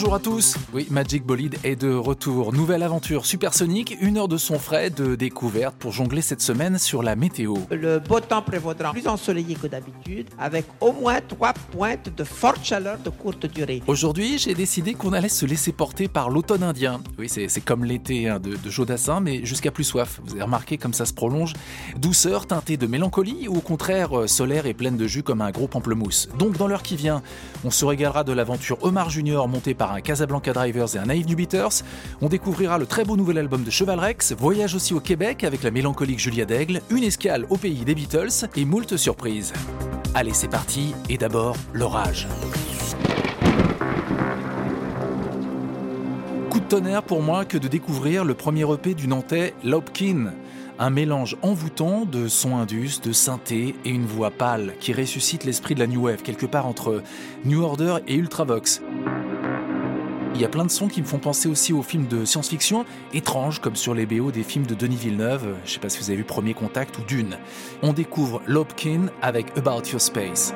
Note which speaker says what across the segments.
Speaker 1: Bonjour à tous. Oui, Magic Bolide est de retour. Nouvelle aventure supersonique, une heure de son frais de découverte pour jongler cette semaine sur la météo.
Speaker 2: Le beau temps prévaudra plus ensoleillé que d'habitude, avec au moins trois pointes de forte chaleur de courte durée.
Speaker 1: Aujourd'hui, j'ai décidé qu'on allait se laisser porter par l'automne indien. Oui, c'est comme l'été hein, de, de Jodassin, mais jusqu'à plus soif. Vous avez remarqué comme ça se prolonge. Douceur teintée de mélancolie ou au contraire euh, solaire et pleine de jus comme un gros pamplemousse. Donc dans l'heure qui vient, on se régalera de l'aventure Omar Junior montée par un Casablanca Drivers et un Naïve New Beaters. On découvrira le très beau nouvel album de Cheval Rex, voyage aussi au Québec avec la mélancolique Julia Daigle, une escale au pays des Beatles et moult surprises. Allez, c'est parti, et d'abord, l'orage. Coup de tonnerre pour moi que de découvrir le premier EP du Nantais Lopkin. Un mélange envoûtant de sons indus, de synthé et une voix pâle qui ressuscite l'esprit de la New Wave, quelque part entre New Order et Ultravox. Il y a plein de sons qui me font penser aussi aux films de science-fiction, étranges comme sur les BO des films de Denis Villeneuve, je sais pas si vous avez vu Premier Contact ou Dune. On découvre Lopkin avec About Your Space.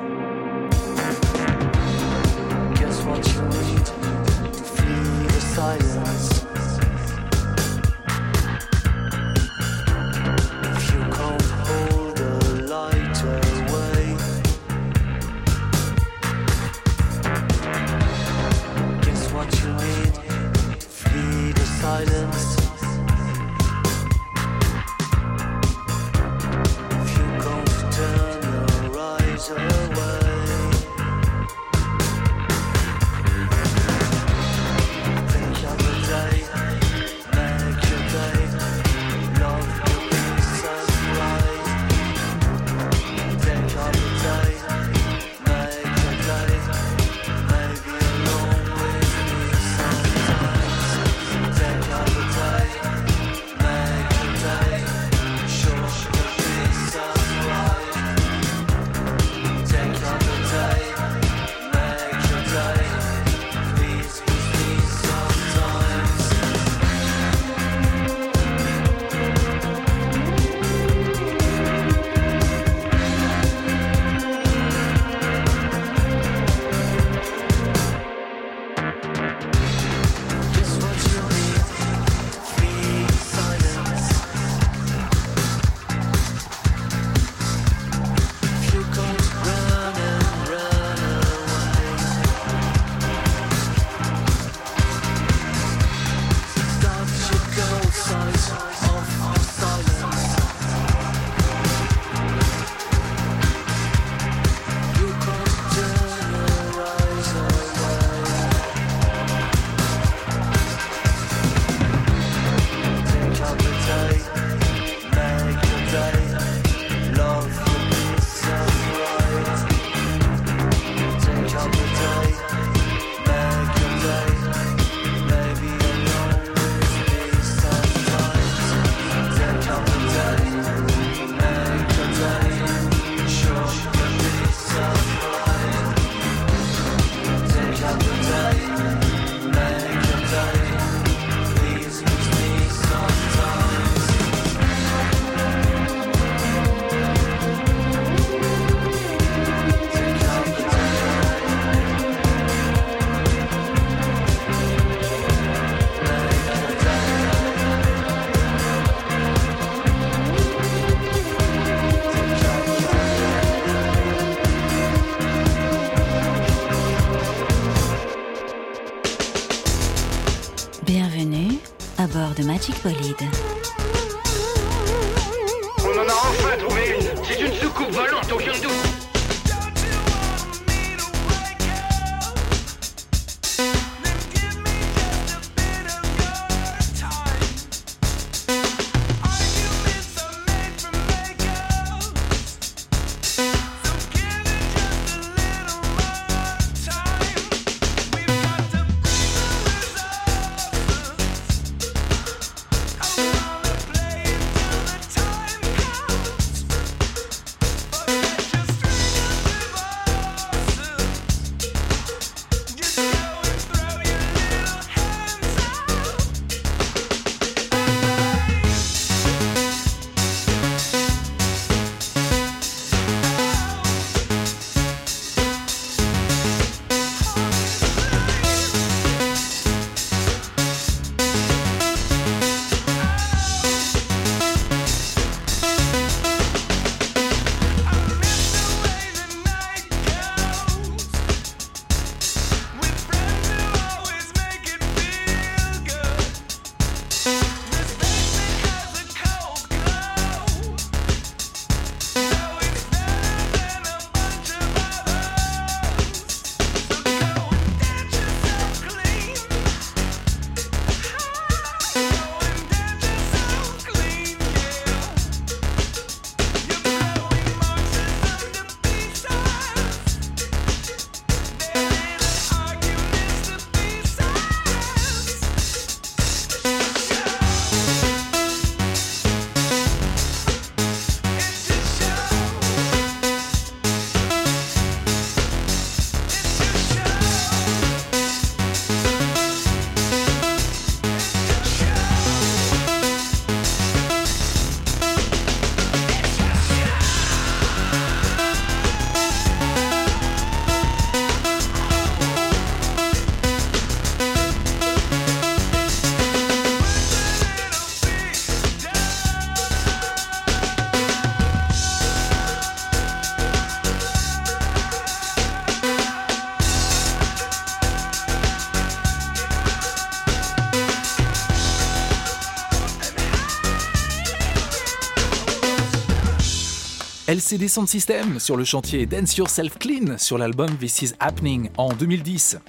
Speaker 3: LCD Sound System sur le chantier Dance Yourself Clean sur l'album This Is Happening en 2010.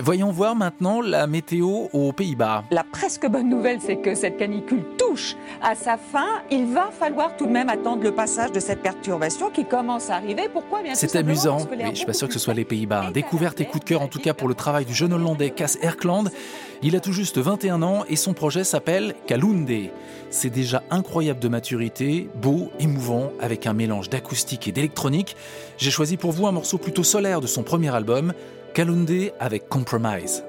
Speaker 3: Voyons voir maintenant la météo aux Pays-Bas.
Speaker 4: La presque bonne nouvelle, c'est que cette canicule touche à sa fin. Il va falloir tout de même attendre le passage de cette perturbation qui commence à arriver. Pourquoi bien
Speaker 3: C'est amusant, mais je suis pas sûr que ce soit les Pays-Bas. Découverte et coup de cœur en tout cas pour le travail du jeune Hollandais Cass Erkland. Il a tout juste 21 ans et son projet s'appelle Kalunde. C'est déjà incroyable de maturité, beau, émouvant, avec un mélange d'acoustique et d'électronique. J'ai choisi pour vous un morceau plutôt solaire de son premier album, Kalunde avec Compromise.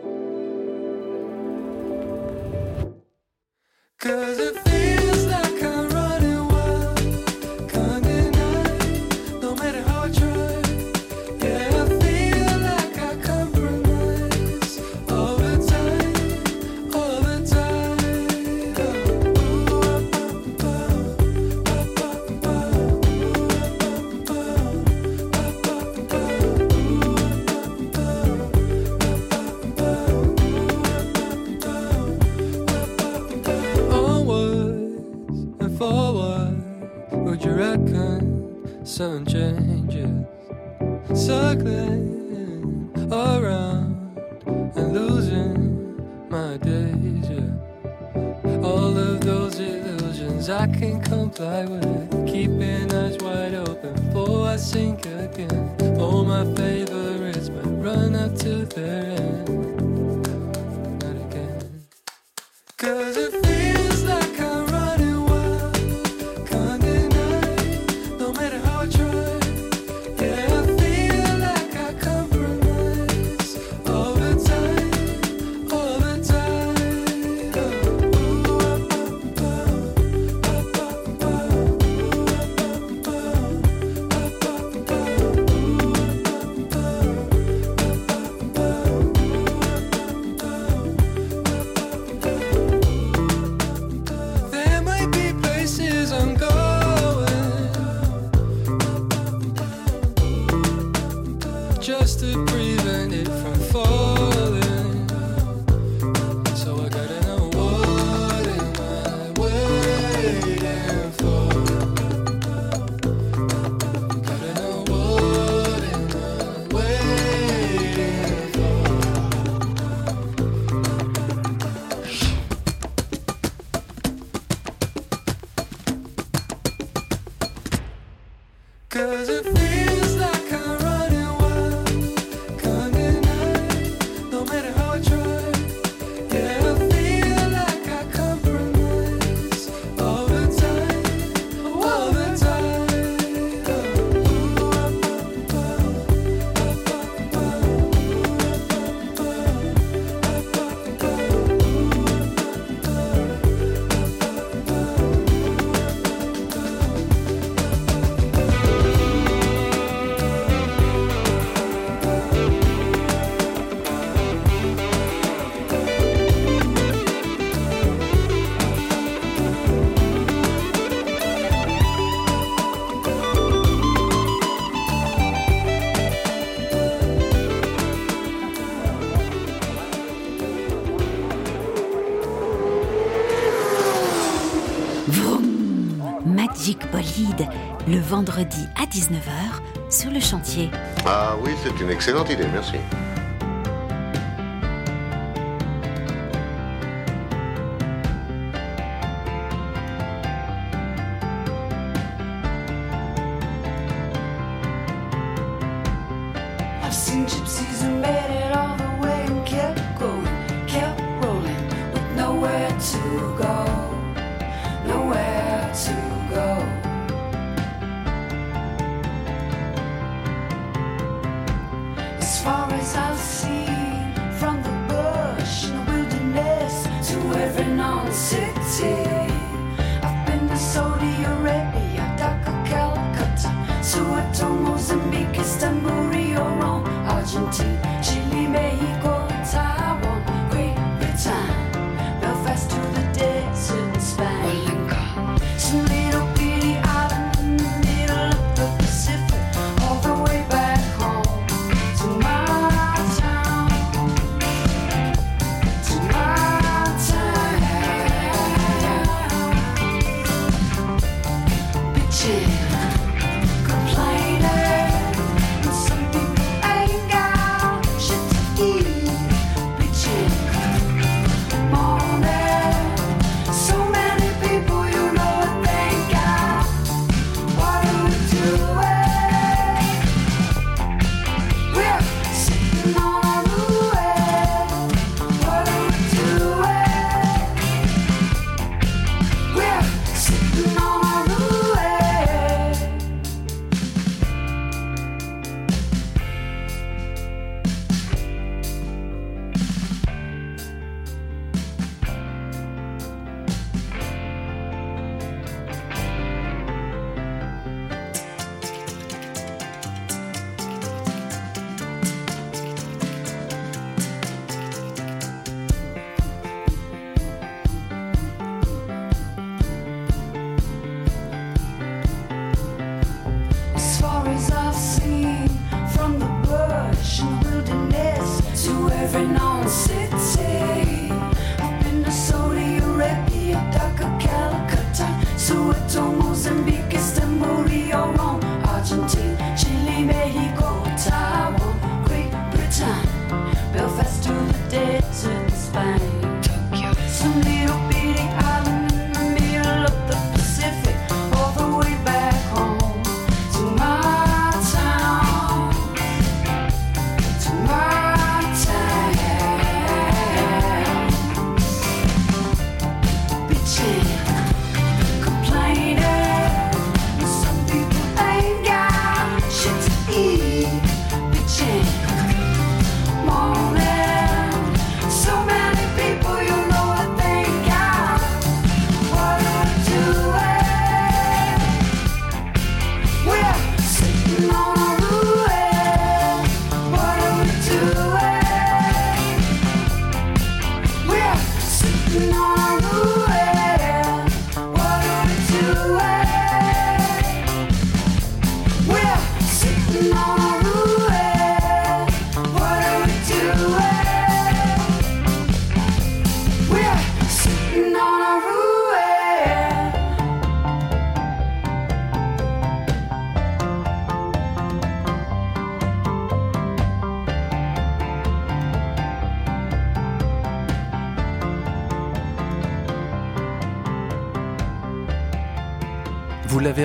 Speaker 5: Vendredi à 19h sur le chantier.
Speaker 6: Ah oui, c'est une excellente idée, merci.
Speaker 7: I've been to Saudi Arabia, Dhaka, Calcutta, Soweto, Mozambique, Istanbul, Rio, Argentina, Chile, Mexico,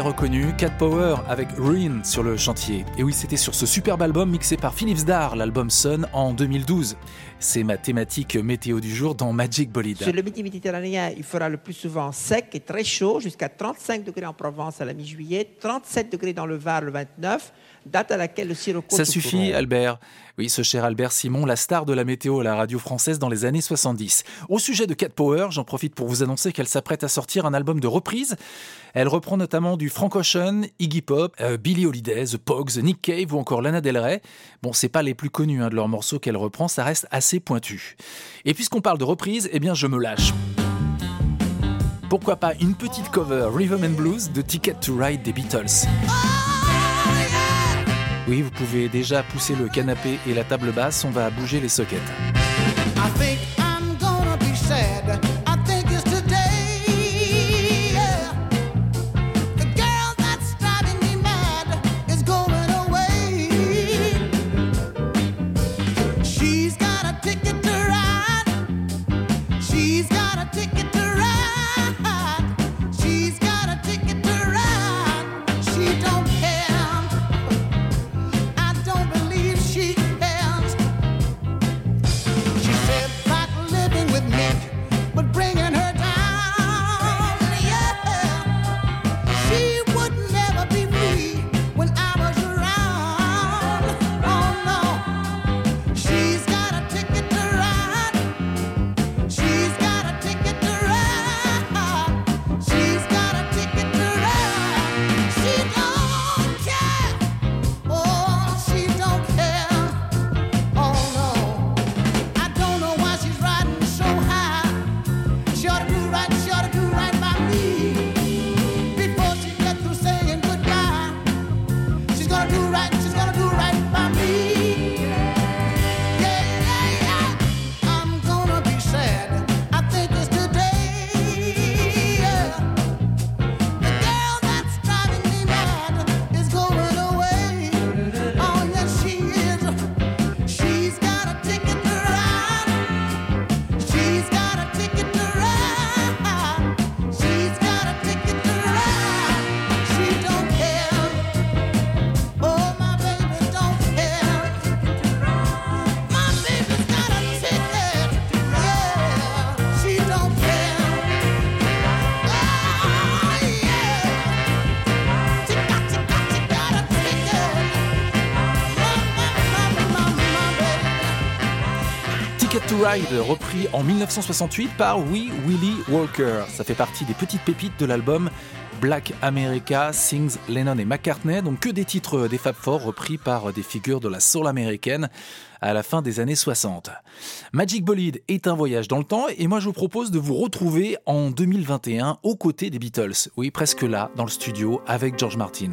Speaker 8: reconnu, Cat Power avec Ruin sur le chantier. Et oui, c'était sur ce superbe album mixé par Philips Dar, l'album Sun, en 2012. C'est ma thématique météo du jour dans Magic Bolide.
Speaker 2: Sur le midi méditerranéen, il fera le plus souvent sec et très chaud, jusqu'à 35 degrés en Provence à la mi-juillet, 37 degrés dans le Var le 29, date à laquelle le sirocco
Speaker 8: Ça suffit. Albert. Oui, ce cher Albert Simon, la star de la météo à la radio française dans les années 70. Au sujet de Cat Power, j'en profite pour vous annoncer qu'elle s'apprête à sortir un album de reprise. Elle reprend notamment du Frank Ocean, Iggy Pop, euh, Billie Holiday, The Pogues, Nick Cave ou encore Lana Del Rey. Bon, c'est pas les plus connus hein, de leurs morceaux qu'elle reprend, ça reste assez pointu. Et puisqu'on parle de reprise, eh bien je me lâche. Pourquoi pas une petite cover Rhythm Blues de Ticket to Ride des Beatles Oui, vous pouvez déjà pousser le canapé et la table basse, on va bouger les sockets. Repris en 1968 par Wee Willie Walker. Ça fait partie des petites pépites de l'album Black America Sings Lennon et McCartney, donc que des titres des Fab Four repris par des figures de la soul américaine à la fin des années 60. Magic Bolide est un voyage dans le temps et moi je vous propose de vous retrouver en 2021 aux côtés des Beatles. Oui, presque là, dans le studio, avec George Martin.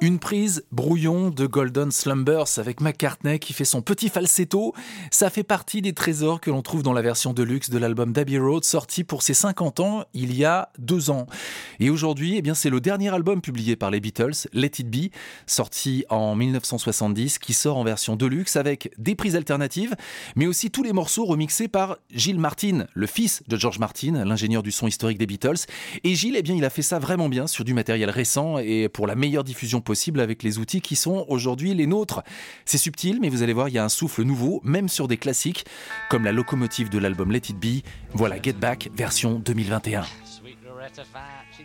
Speaker 8: Une prise brouillon de Golden Slumbers avec McCartney qui fait son petit falsetto. Ça fait partie des trésors que l'on trouve dans la version de luxe de l'album d'Abbey Road sorti pour ses 50 ans il y a deux ans. Et aujourd'hui, eh bien, c'est le dernier album publié par les Beatles, Let It Be, sorti en 1970, qui sort en version de luxe avec des prises alternatives, mais aussi tous les morceaux remixés par Gilles Martin, le fils de George Martin, l'ingénieur du son historique des Beatles. Et Gilles, eh bien, il a fait ça vraiment bien sur du matériel récent et pour la meilleure diffusion avec les outils qui sont aujourd'hui les nôtres. C'est subtil, mais vous allez voir, il y a un souffle nouveau, même sur des classiques, comme la locomotive de l'album Let It Be. Voilà Get Back, version 2021.
Speaker 9: Sweet Loretta Fat, she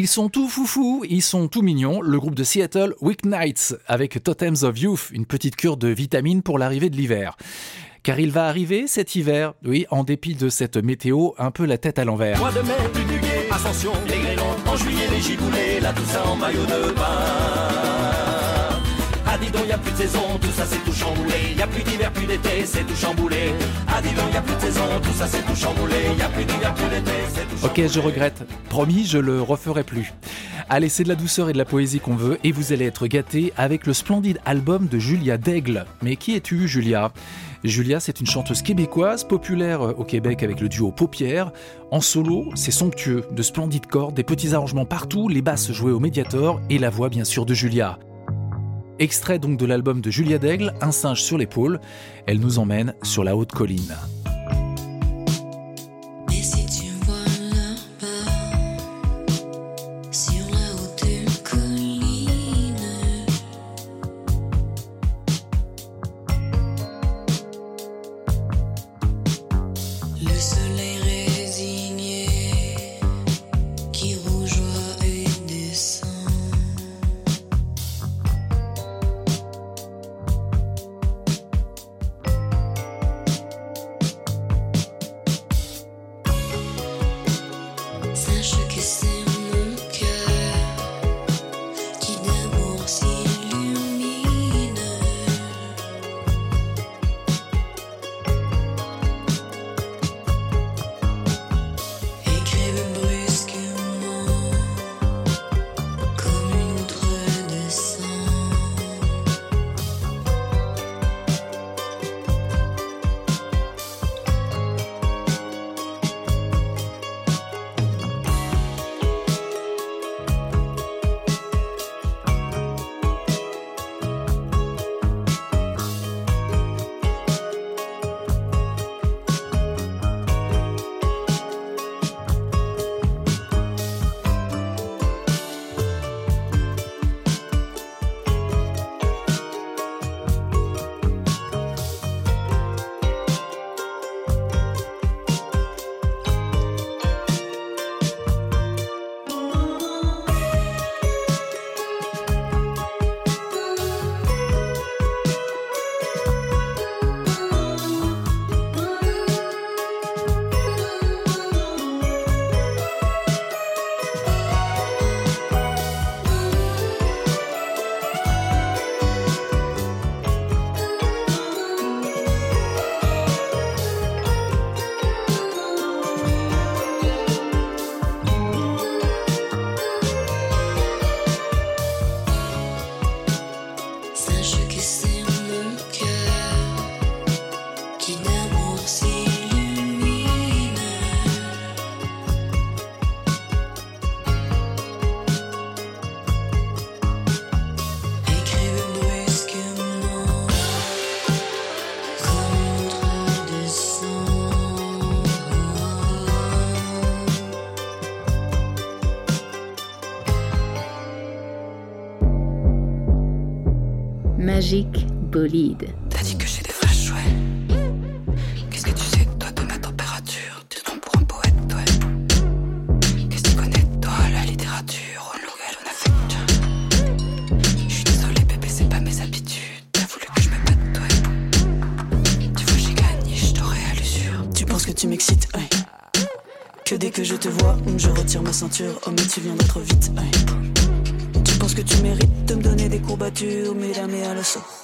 Speaker 8: Ils sont tout foufou, ils sont tout mignons, le groupe de Seattle Weeknights, avec Totems of Youth, une petite cure de vitamines pour l'arrivée de l'hiver. Car il va arriver cet hiver, oui, en dépit de cette météo, un peu la tête à l'envers
Speaker 10: dis donc, y a plus de saison, tout ça c'est tout chamboulé. Y a plus d'hiver, plus d'été, c'est tout chamboulé. Ah, dis donc, y a plus de saison, tout ça c'est tout chamboulé. Y a plus d'hiver, plus d'été, c'est tout
Speaker 8: Ok, je regrette. Promis, je le referai plus. Allez, c'est de la douceur et de la poésie qu'on veut, et vous allez être gâtés avec le splendide album de Julia Daigle. Mais qui es-tu, Julia? Julia, c'est une chanteuse québécoise, populaire au Québec avec le duo Paupières. En solo, c'est somptueux, de splendides cordes, des petits arrangements partout, les basses jouées au médiator et la voix bien sûr de Julia. Extrait donc de l'album de Julia Daigle, Un singe sur l'épaule, elle nous emmène sur la haute colline.
Speaker 11: T'as dit que j'ai des vrais chouettes. Qu'est-ce que tu sais, toi, de ma température? Tu te prends pour un poète, ouais. Qu'est-ce que tu connais, toi, la littérature, au langage, on a fait Je suis désolée, bébé, c'est pas mes habitudes. T'as voulu que je me batte, ouais. Tu vois, j'ai gagné, je t'aurais à l'usure.
Speaker 12: Tu penses que tu m'excites, ouais. Que dès que je te vois, je retire ma ceinture. Oh, mais tu viendras trop vite, ouais. Tu penses que tu mérites de me donner des courbatures, mais la à la sauce.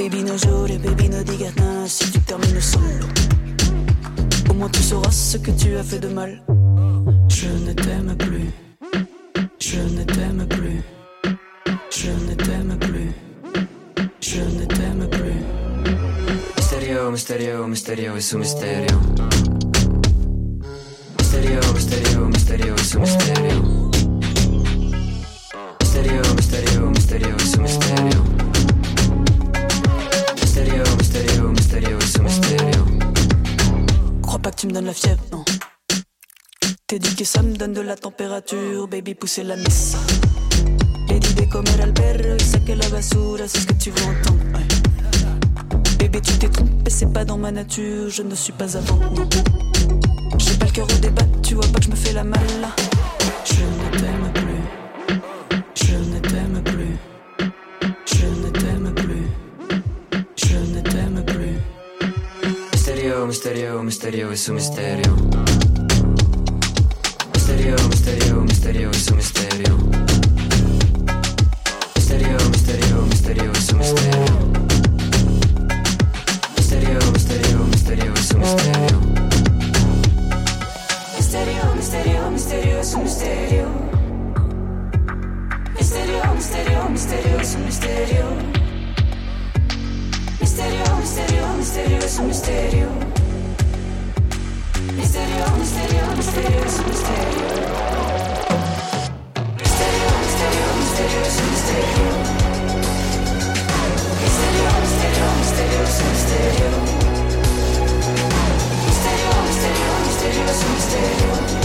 Speaker 12: Baby no jure, baby no si tu termines solo. Au moins tu sauras ce que tu as fait de mal. Je ne t'aime plus. Je ne t'aime plus. Je ne t'aime plus. Je ne t'aime plus.
Speaker 13: Misterio, misterio, misterio es un misterio. Misterio, misterio, misterio es un. Misterio,
Speaker 12: que ça me donne de la température, baby, pousser la messe. Lady de comer al perro y saque la basura, c'est ce que tu veux entendre. ouais. Baby, tu t'es trompé, c'est pas dans ma nature, je ne suis pas avant. J'ai pas le cœur au débat, tu vois pas que je me fais la malle. Je ne t'aime plus. Je ne t'aime plus. Je ne t'aime plus. Je ne t'aime plus.
Speaker 13: Misterio, misterio, misterioso misterio. Misterio, misterio, misterioso misterio. Misterio, misterio, misterioso misterio. Misterio, misterio, misterioso misterio. Misterio, misterio, misterioso misterio. Misterio, misterio, misterioso misterio.
Speaker 8: Misterio, misterio, misterioso misterio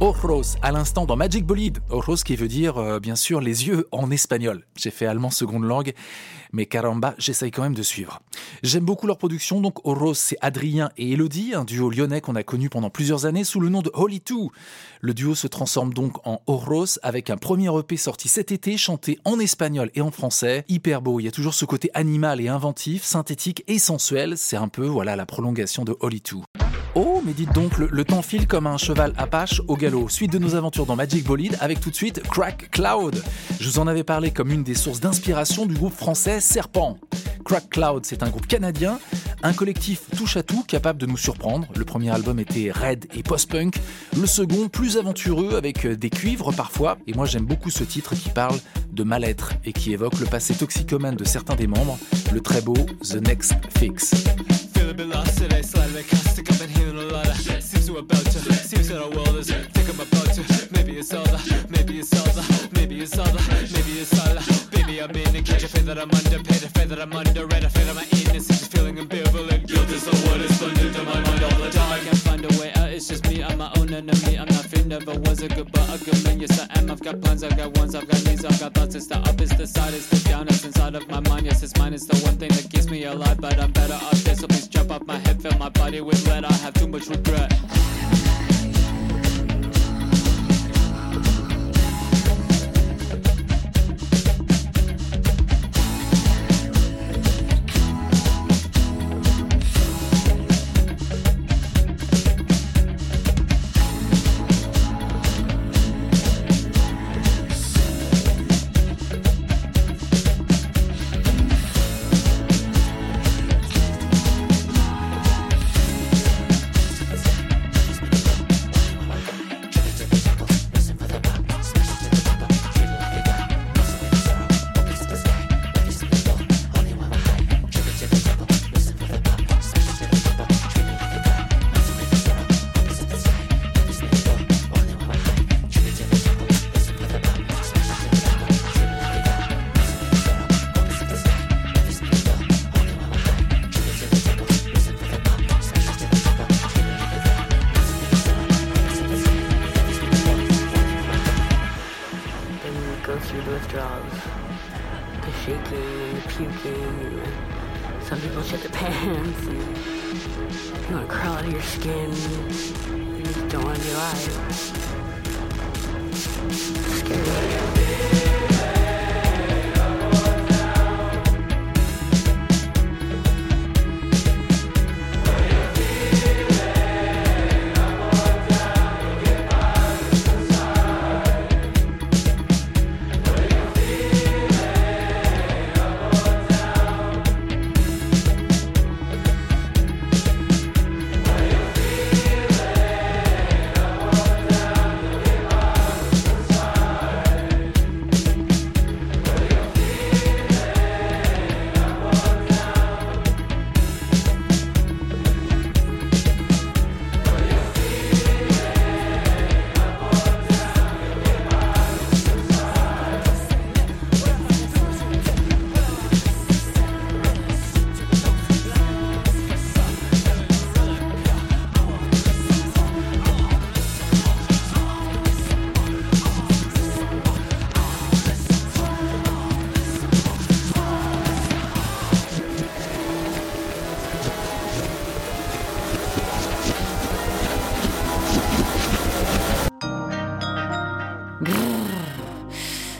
Speaker 8: Ojos à l'instant dans Magic Bolide. Ojos qui veut dire euh, bien sûr les yeux en espagnol. J'ai fait allemand seconde langue, mais caramba, j'essaye quand même de suivre. J'aime beaucoup leur production, donc Ojos c'est Adrien et Elodie, un duo lyonnais qu'on a connu pendant plusieurs années sous le nom de Holy Two. Le duo se transforme donc en Ojos avec un premier EP sorti cet été, chanté en espagnol et en français. Hyper beau, il y a toujours ce côté animal et inventif, synthétique et sensuel. C'est un peu voilà la prolongation de Holy Two. Oh, mais dites donc, le, temps file comme un cheval apache au galop. Suite de nos aventures dans Magic Bolide avec tout de suite Crack Cloud. Je vous en avais parlé comme une des sources d'inspiration du groupe français Serpent. Crack Cloud, c'est un groupe canadien, un collectif touche à tout capable de nous surprendre. Le premier album était raid et post-punk, le second plus aventureux avec des cuivres parfois. Et moi j'aime beaucoup ce titre qui parle de mal-être et qui évoque le passé toxicomane de certains des membres, le très beau The Next Fix.
Speaker 14: Feel a bit lost today, slightly caustic. I've been hearing a lot of seems to about to. Seems that our world is think I'm about to. Maybe it's all the, maybe it's all the, maybe it's all the, maybe it's all the. Baby, I'm in and can't you feel that I'm underpaid? I feel that I'm underrated. I feel that my innocence is feeling ambivalent. Guilt is the word is run into my mind all the time. I can't find a way out. It's just me. I'm my own enemy. I'm not nothing. Never was a good, but a good man. Yes, I am. I've got plans. I've got ones. I've got needs. I've got thoughts. It's the up. It's the side. It's the down. It's inside of my mind. Yes, it's mine. It's the one thing that keeps me alive. But I'm better off off my head. Fill my body with lead. I have too much regret.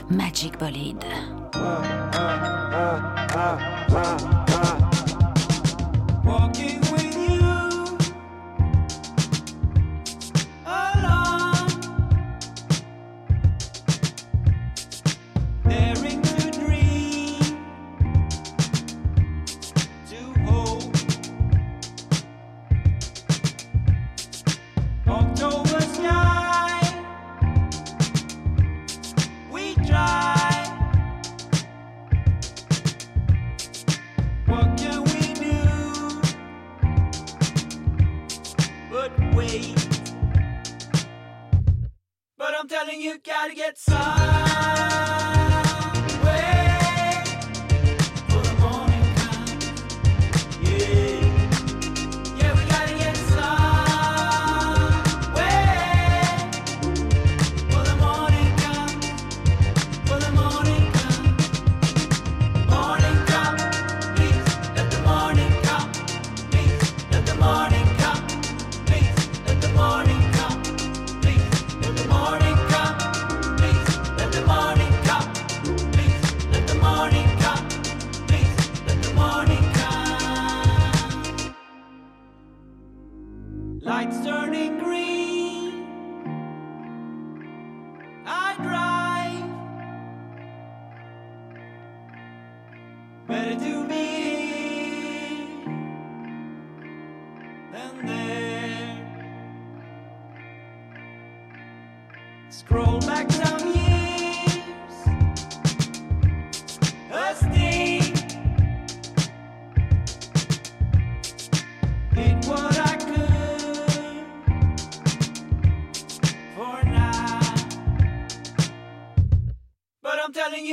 Speaker 5: Magic Bolide.
Speaker 15: Walking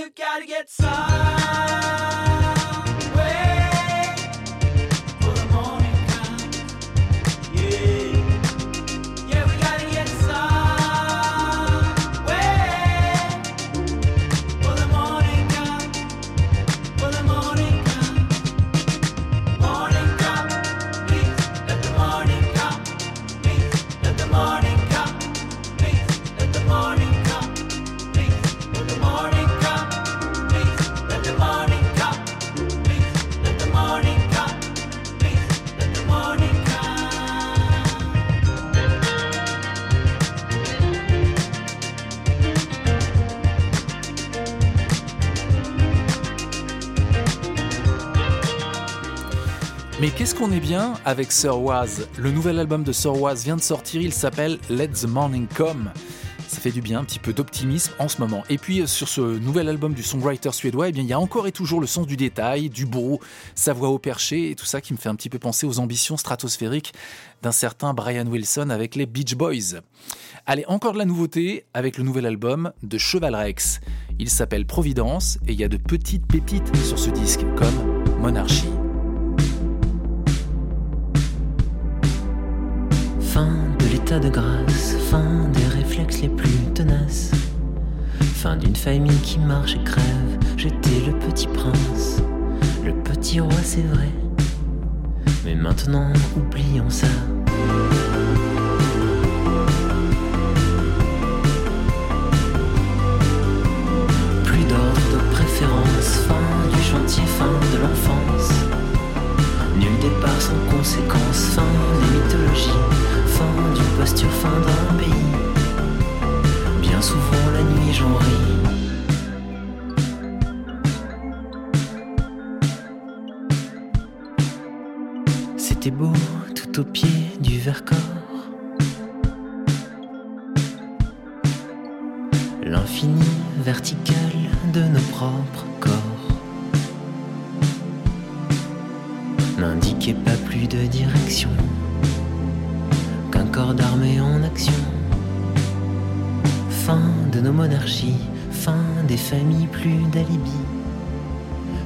Speaker 15: you, gotta get somewhere
Speaker 8: avec Sir Waz Le nouvel album de Sir Waz vient de sortir, il s'appelle Let the Morning Come. Ça fait du bien, un petit peu d'optimisme en ce moment. Et puis euh, sur ce nouvel album du songwriter suédois, eh bien, il y a encore et toujours le sens du détail, du beau, sa voix au perché et tout ça qui me fait un petit peu penser aux ambitions stratosphériques d'un certain Brian Wilson avec les Beach Boys. Allez, encore de la nouveauté avec le nouvel album de Cheval Rex. Il s'appelle Providence et il y a de petites pépites sur ce disque comme Monarchie.
Speaker 16: Fin de l'état de grâce, fin des réflexes les plus tenaces. Fin d'une famille qui marche et crève. J'étais le petit prince, le petit roi, c'est vrai. Mais maintenant, oublions ça. Familles, plus d'alibi,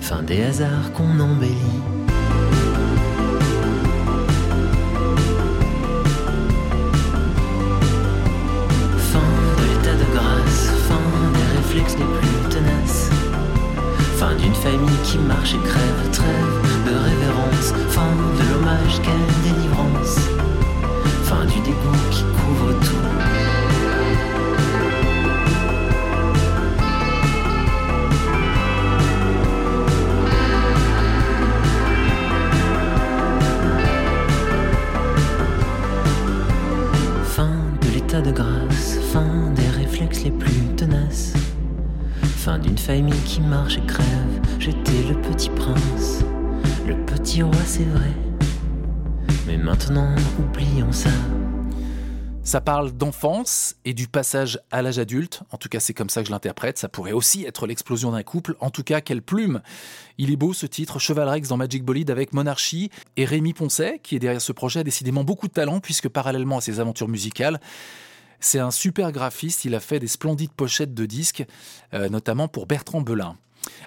Speaker 16: fin des hasards qu'on embellit. Ça
Speaker 8: parle d'enfance et du passage à l'âge adulte. En tout cas, c'est comme ça que je l'interprète. Ça pourrait aussi être l'explosion d'un couple. En tout cas, quelle plume Il est beau ce titre, Cheval Rex dans Magic Bolide avec Monarchie. Et Rémi Poncet, qui est derrière ce projet, a décidément beaucoup de talent puisque parallèlement à ses aventures musicales, c'est un super graphiste. Il a fait des splendides pochettes de disques, euh, notamment pour Bertrand Belin.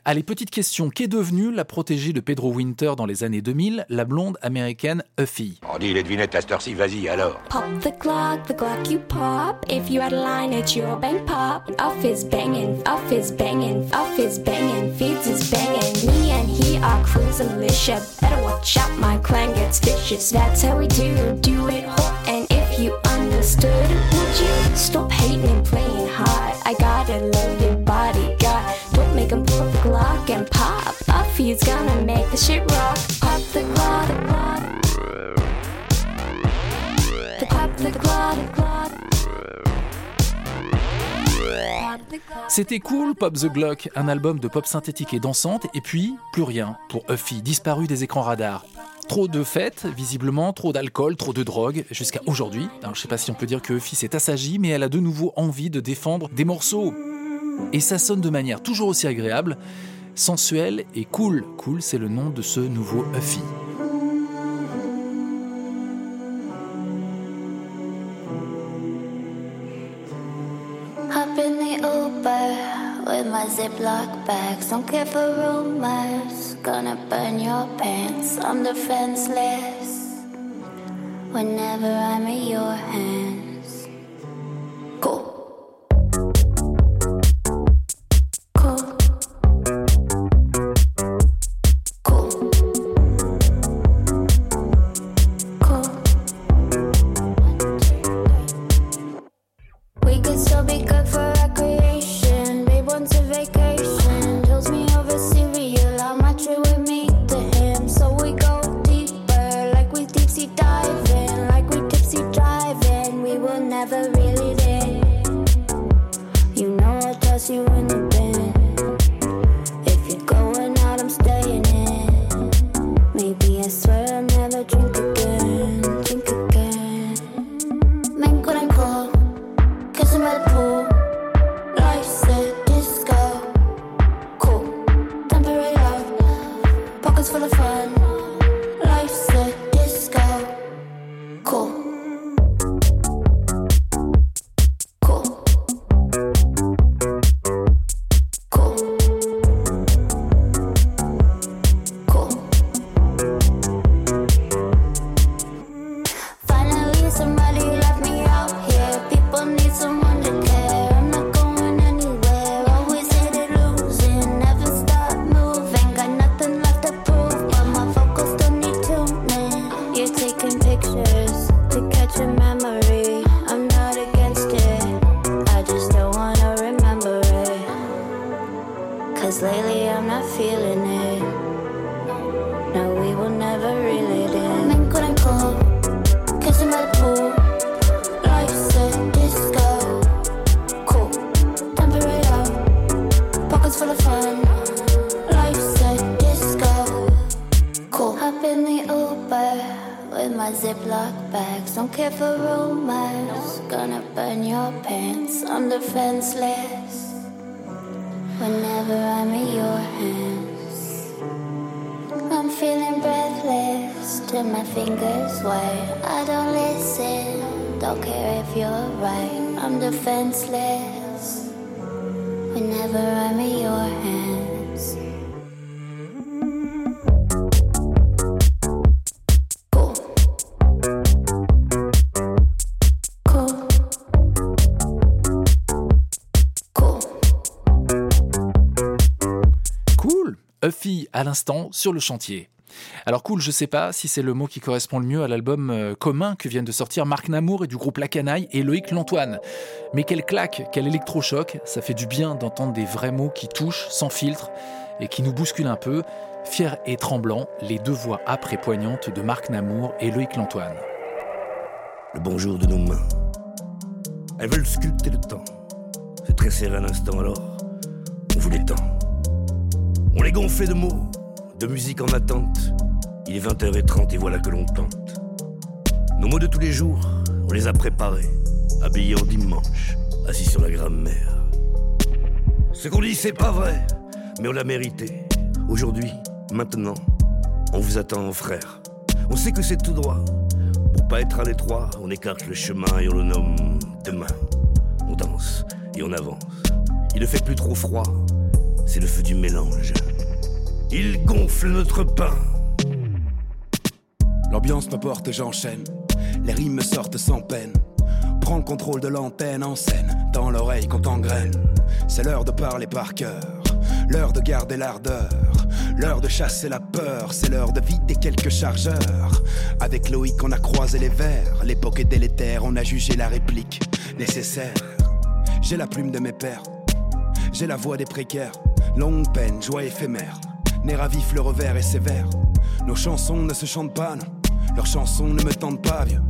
Speaker 8: Allez, petite question. Qu'est devenue la protégée de Pedro Winter dans les années 2000, la blonde américaine Huffy?
Speaker 17: On dit les devinettes à cette heure-ci, vas-y alors.
Speaker 18: Pop the clock, the clock you pop. If you had a line at your bank pop, off is banging, off is banging, off is banging, feeds is banging. Me and he are cruising Alicia. Better watch out, my clan gets vicious. That's how we do, do it hot. And if you understood, would you stop hating and playing hard? I got a loaded bodyguard.
Speaker 8: C'était cool, Pop the Glock, un album de pop synthétique et dansante, et puis plus rien pour Huffy, disparu des écrans radars. Trop de fêtes, visiblement, trop d'alcool, trop de drogue, jusqu'à aujourd'hui. Je sais pas si on peut dire que Huffy s'est assagie, mais elle a de nouveau envie de défendre des morceaux. Et ça sonne de manière toujours aussi agréable, sensuelle et cool. Cool, c'est le nom de ce nouveau Huffy.
Speaker 19: Hop in the Uber with my Ziploc bags. Don't care for rumors. Gonna burn your pants. I'm defenseless. Whenever I'm in your hands. Cool. Whenever I'm in your hands. Cool.
Speaker 8: Cool Huffy à l'instant sur le chantier. Alors cool, je sais pas si c'est le mot qui correspond le mieux à l'album euh, commun que viennent de sortir Marc Namour et du groupe La Canaille et Loïc Lantoine. Mais quelle claque, quel électrochoc, ça fait du bien d'entendre des vrais mots qui touchent, sans filtre, et qui nous bousculent un peu. Fier et tremblant, les deux voix âpres et poignantes de Marc Namour et Loïc Lantoine.
Speaker 20: le bonjour de nos mains. Elles veulent sculpter le temps, se tresser un instant alors, on vous l'étend. On les gonflait de mots, de musique en attente. Il est 20h30 et voilà que l'on tente. Nos mots de tous les jours, on les a préparés, habillés en dimanche, assis sur la grammaire. Ce qu'on dit, c'est pas vrai, mais on l'a mérité. Aujourd'hui, maintenant, on vous attend, frère. On sait que c'est tout droit. Pour pas être à l'étroit, on écarte le chemin et on le nomme demain. On danse et on avance. Il ne fait plus trop froid, c'est le feu du mélange. Il gonfle notre pain.
Speaker 21: L'ambiance me porte j'enchaîne. Les rimes me sortent sans peine. Prends le contrôle de l'antenne en scène, dans l'oreille qu'on t'engraine. C'est l'heure de parler par cœur, l'heure de garder l'ardeur, l'heure de chasser la peur, c'est l'heure de vider quelques chargeurs. Avec Loïc, on a croisé les vers, l'époque est délétère, on a jugé la réplique nécessaire. J'ai la plume de mes pères, j'ai la voix des précaires, longue peine, joie éphémère, nerf à le revers est sévère. Nos chansons ne se chantent pas, non. Leurs chansons ne me tentent pas, vieux.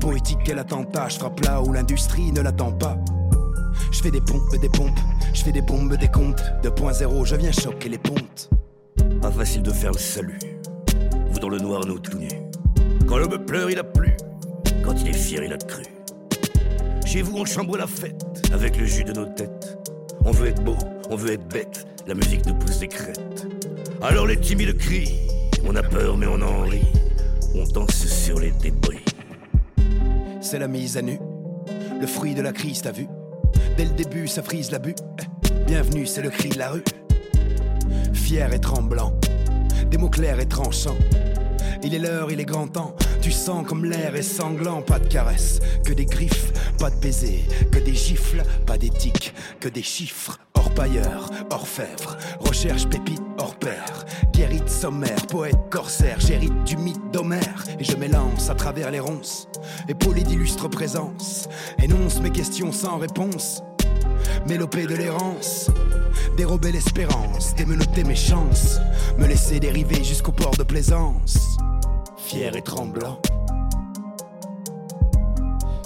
Speaker 21: Poétique quel attentat, je frappe là où l'industrie ne l'attend pas. Je fais des pompes, des pompes, je fais des bombes, des comptes. 2.0, je viens choquer les pontes.
Speaker 20: Pas facile de faire le salut. Vous dans le noir, nous tout nus. Quand l'homme pleure, il a plu. Quand il est fier, il a cru. Chez vous, on chambre la fête avec le jus de nos têtes. On veut être beau, on veut être bête. La musique nous pousse des crêtes. Alors les timides crient. On a peur, mais on en rit. On danse sur les débris.
Speaker 21: C'est la mise à nu. Le fruit de la crise, t'as vu? Dès le début, ça frise la bu. Bienvenue, c'est le cri de la rue. Fier et tremblant, des mots clairs et tranchants. Il est l'heure, il est grand temps. Tu sens comme l'air est sanglant, pas de caresses, que des griffes, pas de baisers, que des gifles, pas d'éthique, que des chiffres. Orpailleur, orfèvre, recherche pépite hors pair, guérite sommaire, poète corsaire, j'hérite du mythe d'Homère, et je m'élance à travers les ronces, épaulé d'illustres présences, énonce mes questions sans réponse, mélopée de l'errance, dérober l'espérance, démenoter mes chances, me laisser dériver jusqu'au port de plaisance, fier et tremblant,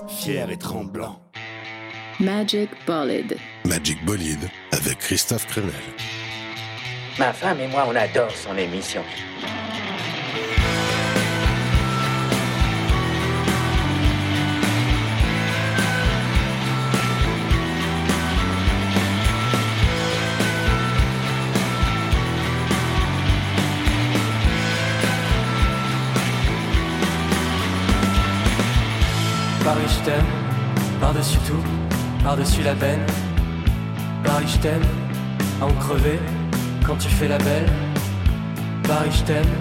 Speaker 21: fier et tremblant.
Speaker 22: Magic Bolide.
Speaker 17: Magic Bolide avec Christophe Crenel.
Speaker 23: Ma femme et moi, on adore son émission.
Speaker 24: Paris, je t'aime, par-dessus tout, par-dessus la peine. Paris, je t'aime, à en crever quand tu fais la belle. Paris, je t'aime,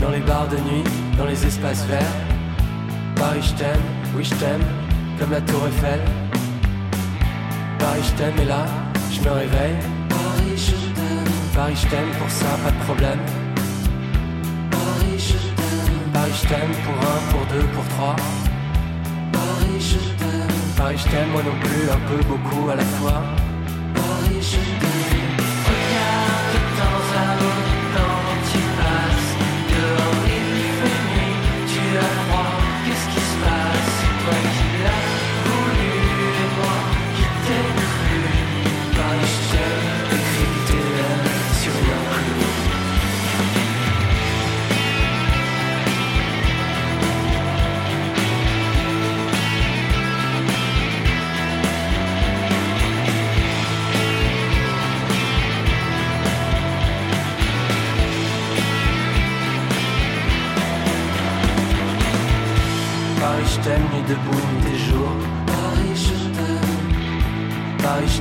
Speaker 24: dans les bars de nuit, dans les espaces verts. Paris, je t'aime, oui, je t'aime, comme la tour Eiffel. Paris, je t'aime, et là, je me réveille. Paris, je t'aime, Paris, je t'aime, pour ça, pas de problème. Paris, je t'aime, Paris, je t'aime, pour un, pour deux, pour trois. Paris, je t'aime. Paris, je t'aime, moi non plus, un peu, beaucoup à la fois.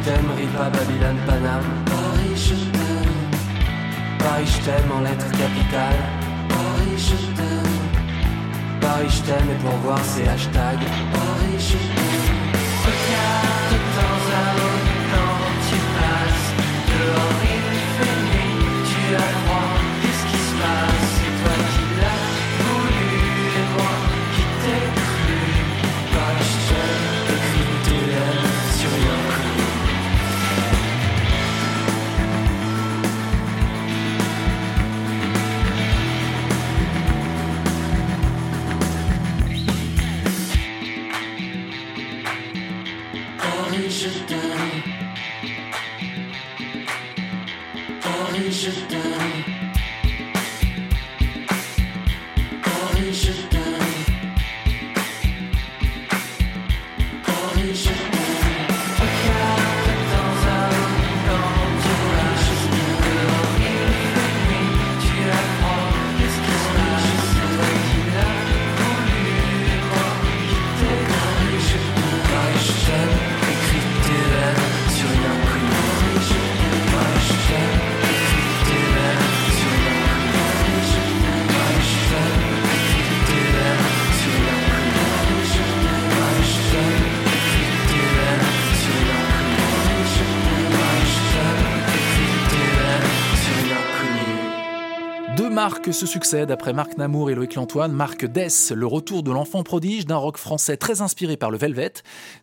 Speaker 24: T'aime, Babylone, Paname. Paris, je t'aime. Paris, je t'aime en lettres capitales. Paris, je t'aime. Paris, je t'aime, et pour voir ces hashtags. Paris, je t'aime. Regarde de temps à autre quand tu passes. Dehors, Paris, je t'aime. Paris, je t'aime.
Speaker 8: Marques se succèdent après Marc Namour et Loïc Lantoine. Marc Dess, le retour de l'enfant prodige d'un rock français très inspiré par le Velvet.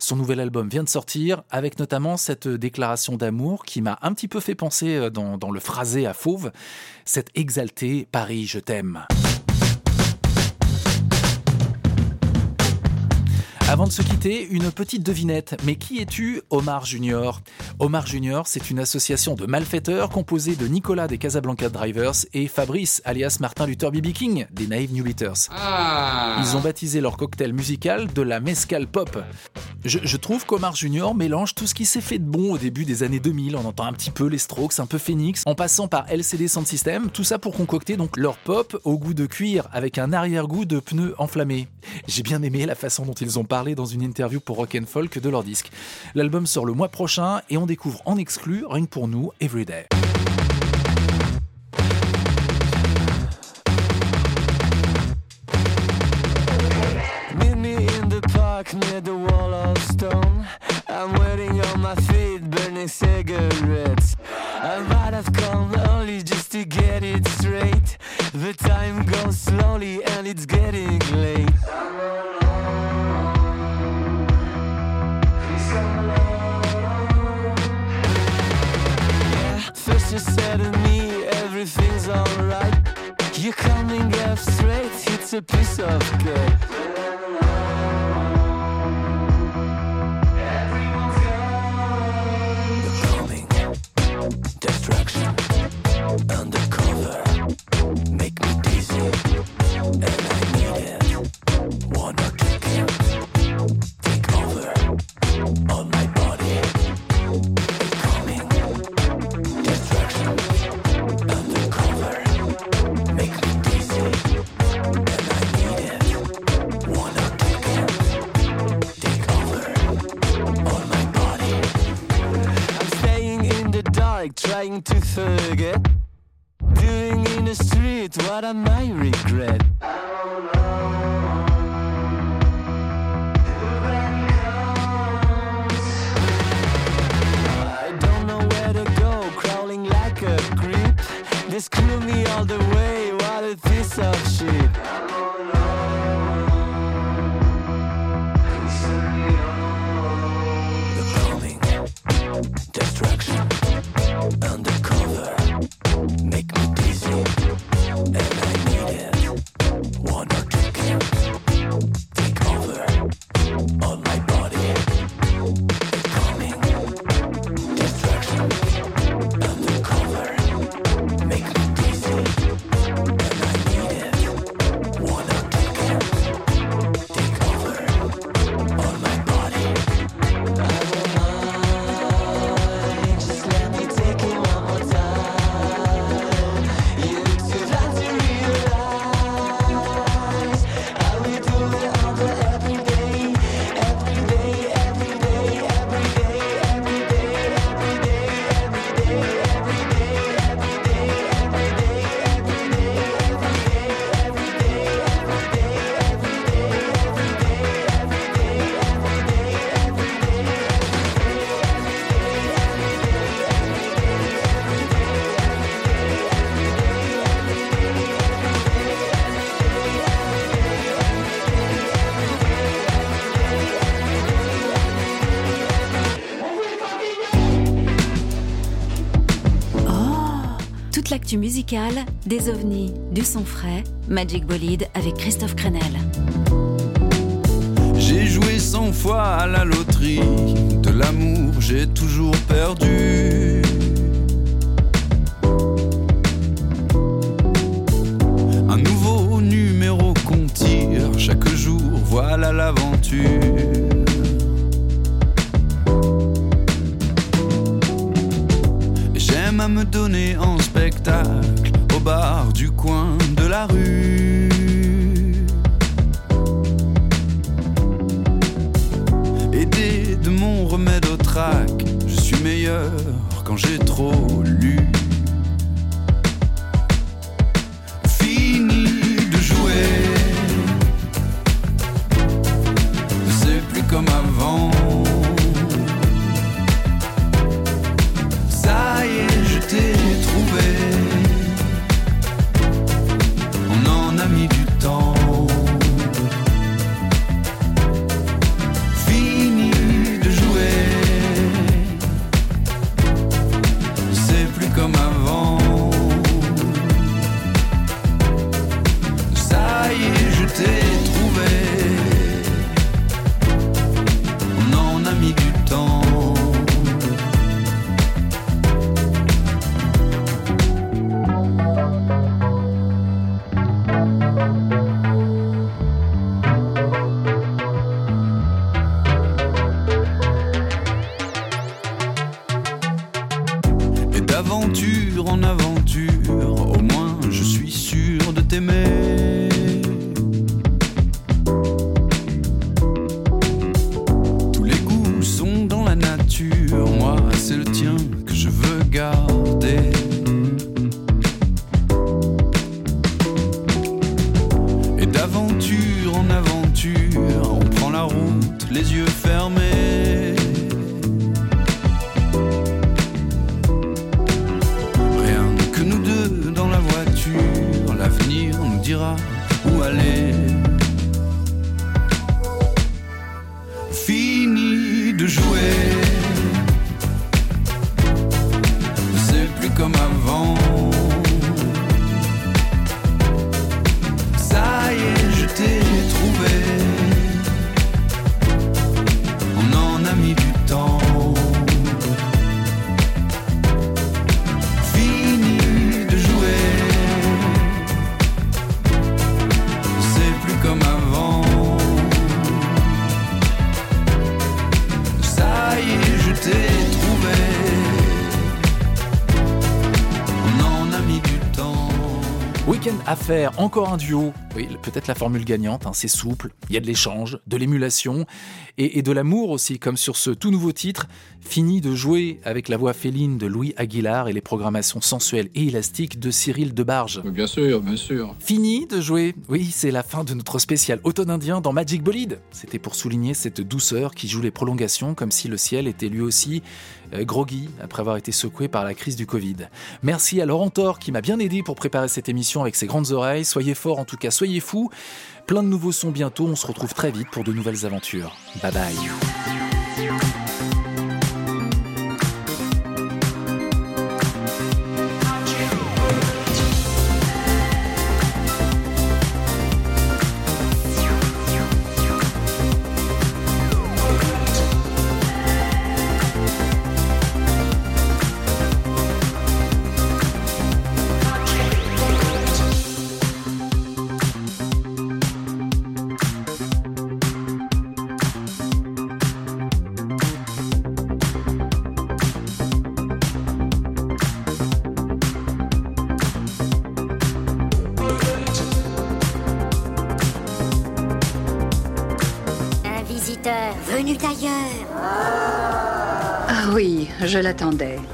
Speaker 8: Son nouvel album vient de sortir, avec notamment cette déclaration d'amour qui m'a un petit peu fait penser euh, dans, dans le phrasé à Fauve, cette exaltée Paris, je t'aime. Avant
Speaker 1: de se quitter, une petite devinette. Mais qui es-tu, Omar Junior? Omar Junior, c'est une association de malfaiteurs composée de Nicolas des Casablanca Drivers et Fabrice, alias Martin Luther B.B. King, des Naive New Leaders. Ils ont baptisé leur cocktail musical de la Mescal Pop. Je, je trouve qu'Omar Junior mélange tout ce qui s'est fait de bon au début des années 2000. On entend un petit peu les Strokes, un peu Phoenix, en passant par LCD Sound System, tout ça pour concocter donc leur pop au goût de cuir avec un arrière-goût de pneus enflammés. J'ai bien aimé la façon dont ils ont parlé dans une interview pour Rock Folk de leur disque. L'album sort le mois prochain et on découvre en exclu, rien que pour nous, Everyday.
Speaker 5: L'actu musicale, des ovnis, du son frais, Magic Bolide avec Christophe Crenel.
Speaker 25: J'ai joué cent fois à la loterie. De l'amour, j'ai toujours perdu. Comme avant.
Speaker 8: Week-end Affaires, encore un duo. Oui, peut-être la formule gagnante, hein, c'est souple, il y a de l'échange, de l'émulation et, et de l'amour aussi, comme sur ce tout nouveau titre, fini de jouer avec la voix féline de Louis Aguilar et les programmations sensuelles et élastiques de Cyril Debarge.
Speaker 17: Bien sûr, bien sûr.
Speaker 8: Fini de jouer Oui, c'est la fin de notre spécial automne indien dans Magic Bolide. C'était pour souligner cette douceur qui joue les prolongations comme si le ciel était lui aussi groggy après avoir été secoué par la crise du Covid. Merci à Laurent Thor qui m'a bien aidé pour préparer cette émission avec ses grandes oreilles. Soyez forts en tout cas, soyez fous. Plein de nouveaux sons bientôt, on se retrouve très vite pour de nouvelles aventures. Bye bye.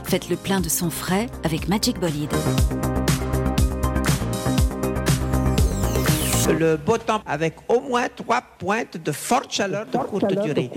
Speaker 5: Faites le plein de son frais avec Magic Bolide.
Speaker 2: Le beau temps avec au moins trois pointes de forte chaleur de courte durée.